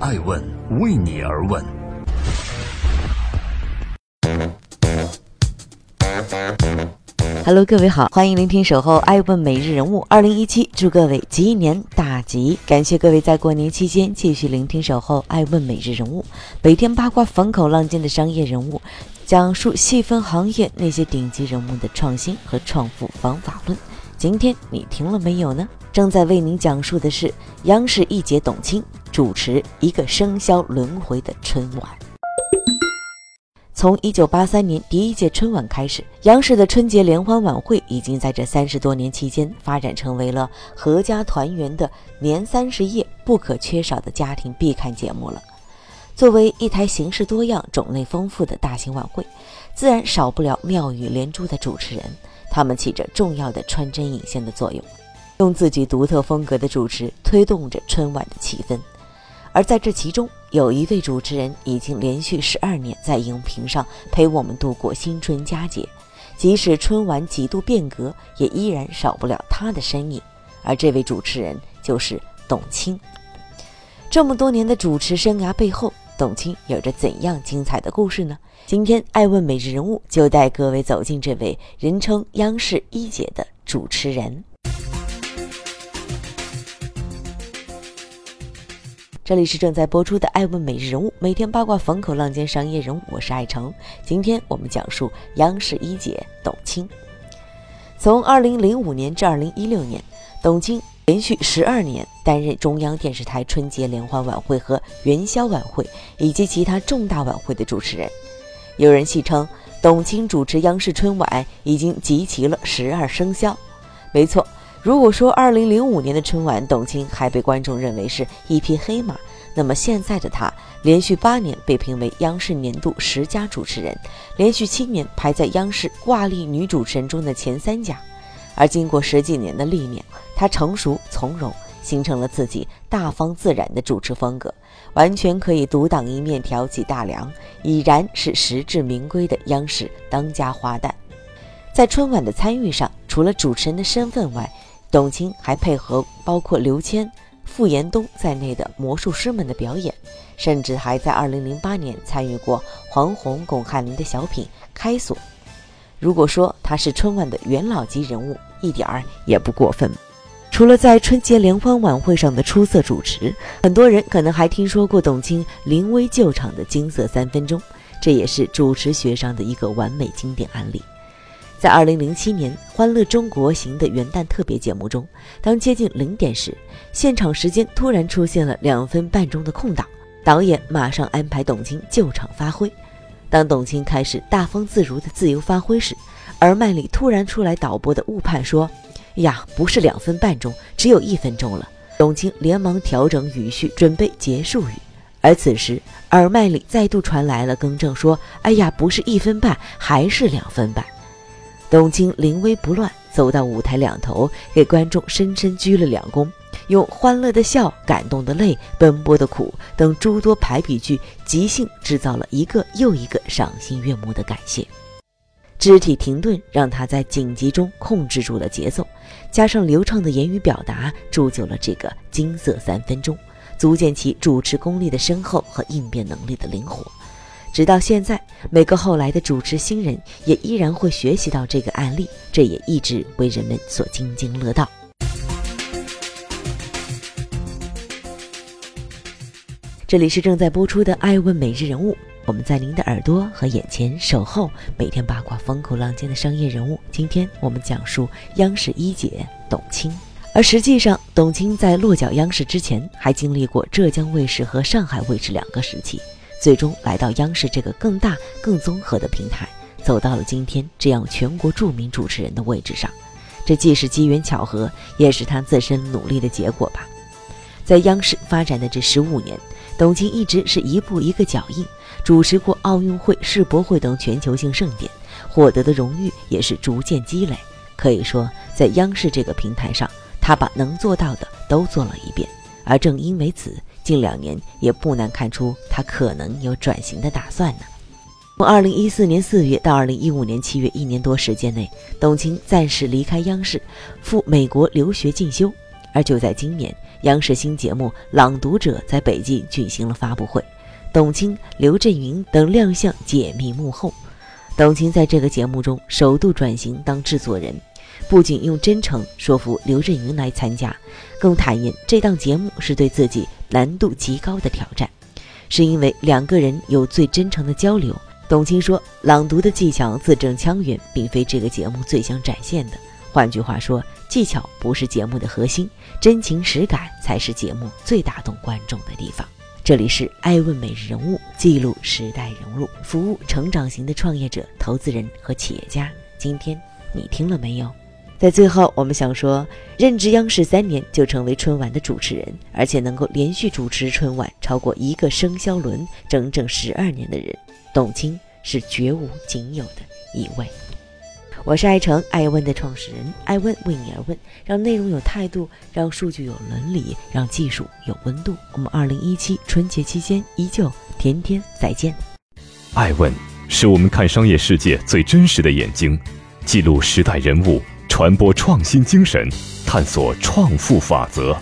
爱问为你而问。Hello，各位好，欢迎聆听《守候爱问每日人物》二零一七，祝各位鸡年大吉！感谢各位在过年期间继续聆听《守候爱问每日人物》，每天八卦风口浪尖的商业人物，讲述细分行业那些顶级人物的创新和创富方法论。今天你听了没有呢？正在为您讲述的是央视一姐董卿主持一个生肖轮回的春晚。从一九八三年第一届春晚开始，央视的春节联欢晚会已经在这三十多年期间发展成为了阖家团圆的年三十夜不可缺少的家庭必看节目了。作为一台形式多样、种类丰富的大型晚会，自然少不了妙语连珠的主持人，他们起着重要的穿针引线的作用，用自己独特风格的主持推动着春晚的气氛。而在这其中，有一位主持人已经连续十二年在荧屏上陪我们度过新春佳节，即使春晚几度变革，也依然少不了他的身影。而这位主持人就是董卿。这么多年的主持生涯背后，董卿有着怎样精彩的故事呢？今天，爱问每日人物就带各位走进这位人称央视一姐的主持人。这里是正在播出的《爱问每日人物》，每天八卦风口浪尖商业人物，我是爱成。今天我们讲述央视一姐董卿。从2005年至2016年，董卿连续十二年担任中央电视台春节联欢晚会和元宵晚会以及其他重大晚会的主持人。有人戏称，董卿主持央视春晚已经集齐了十二生肖。没错。如果说2005年的春晚，董卿还被观众认为是一匹黑马，那么现在的她连续八年被评为央视年度十佳主持人，连续七年排在央视挂历女主持人中的前三甲。而经过十几年的历练，她成熟从容，形成了自己大方自然的主持风格，完全可以独当一面，挑起大梁，已然是实至名归的央视当家花旦。在春晚的参与上，除了主持人的身份外，董卿还配合包括刘谦、傅延东在内的魔术师们的表演，甚至还在2008年参与过黄宏、巩汉林的小品《开锁》。如果说他是春晚的元老级人物，一点儿也不过分。除了在春节联欢晚会上的出色主持，很多人可能还听说过董卿临危救场的金色三分钟，这也是主持学上的一个完美经典案例。在二零零七年《欢乐中国行》的元旦特别节目中，当接近零点时，现场时间突然出现了两分半钟的空档，导演马上安排董卿救场发挥。当董卿开始大方自如的自由发挥时，耳麦里突然出来导播的误判说：“呀，不是两分半钟，只有一分钟了。”董卿连忙调整语序，准备结束语，而此时耳麦里再度传来了更正说：“哎呀，不是一分半，还是两分半。”董卿临危不乱，走到舞台两头，给观众深深鞠了两躬，用欢乐的笑、感动的泪、奔波的苦等诸多排比句，即兴制造了一个又一个赏心悦目的感谢。肢体停顿让他在紧急中控制住了节奏，加上流畅的言语表达，铸就了这个金色三分钟，足见其主持功力的深厚和应变能力的灵活。直到现在，每个后来的主持新人也依然会学习到这个案例，这也一直为人们所津津乐道。这里是正在播出的《爱问每日人物》，我们在您的耳朵和眼前守候每天八卦风口浪尖的商业人物。今天我们讲述央视一姐董卿，而实际上，董卿在落脚央视之前，还经历过浙江卫视和上海卫视两个时期。最终来到央视这个更大、更综合的平台，走到了今天这样全国著名主持人的位置上。这既是机缘巧合，也是他自身努力的结果吧。在央视发展的这十五年，董卿一直是一步一个脚印，主持过奥运会、世博会等全球性盛典，获得的荣誉也是逐渐积累。可以说，在央视这个平台上，他把能做到的都做了一遍。而正因为此，近两年也不难看出他可能有转型的打算呢。从二零一四年四月到二零一五年七月，一年多时间内，董卿暂时离开央视，赴美国留学进修。而就在今年，央视新节目《朗读者》在北京举行了发布会，董卿、刘震云等亮相解密幕后。董卿在这个节目中首度转型当制作人，不仅用真诚说服刘震云来参加，更坦言这档节目是对自己难度极高的挑战，是因为两个人有最真诚的交流。董卿说：“朗读的技巧字正腔圆，并非这个节目最想展现的。换句话说，技巧不是节目的核心，真情实感才是节目最打动观众的地方。”这里是爱问每日人物，记录时代人物，服务成长型的创业者、投资人和企业家。今天你听了没有？在最后，我们想说，任职央视三年就成为春晚的主持人，而且能够连续主持春晚超过一个生肖轮，整整十二年的人。董卿是绝无仅有的一位。我是爱成爱问的创始人，爱问为你而问，让内容有态度，让数据有伦理，让技术有温度。我们二零一七春节期间依旧天天再见。爱问是我们看商业世界最真实的眼睛，记录时代人物，传播创新精神，探索创富法则。